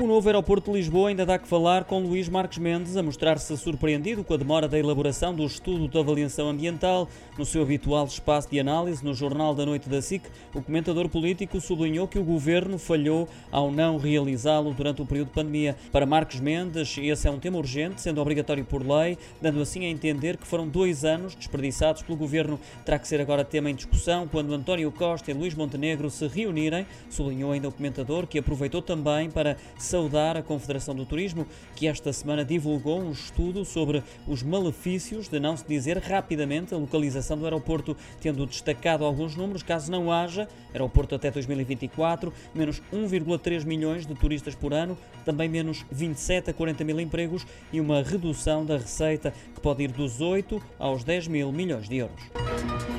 O novo aeroporto de Lisboa ainda dá que falar com Luís Marques Mendes a mostrar-se surpreendido com a demora da elaboração do estudo de avaliação ambiental. No seu habitual espaço de análise, no Jornal da Noite da SIC, o comentador político sublinhou que o governo falhou ao não realizá-lo durante o período de pandemia. Para Marques Mendes, esse é um tema urgente, sendo obrigatório por lei, dando assim a entender que foram dois anos desperdiçados pelo governo. Terá que ser agora tema em discussão quando António Costa e Luís Montenegro se reunirem, sublinhou ainda o comentador, que aproveitou também para saudar a Confederação do Turismo, que esta semana divulgou um estudo sobre os malefícios de não se dizer rapidamente a localização do aeroporto, tendo destacado alguns números, caso não haja aeroporto até 2024, menos 1,3 milhões de turistas por ano, também menos 27 a 40 mil empregos e uma redução da receita que pode ir dos 8 aos 10 mil milhões de euros.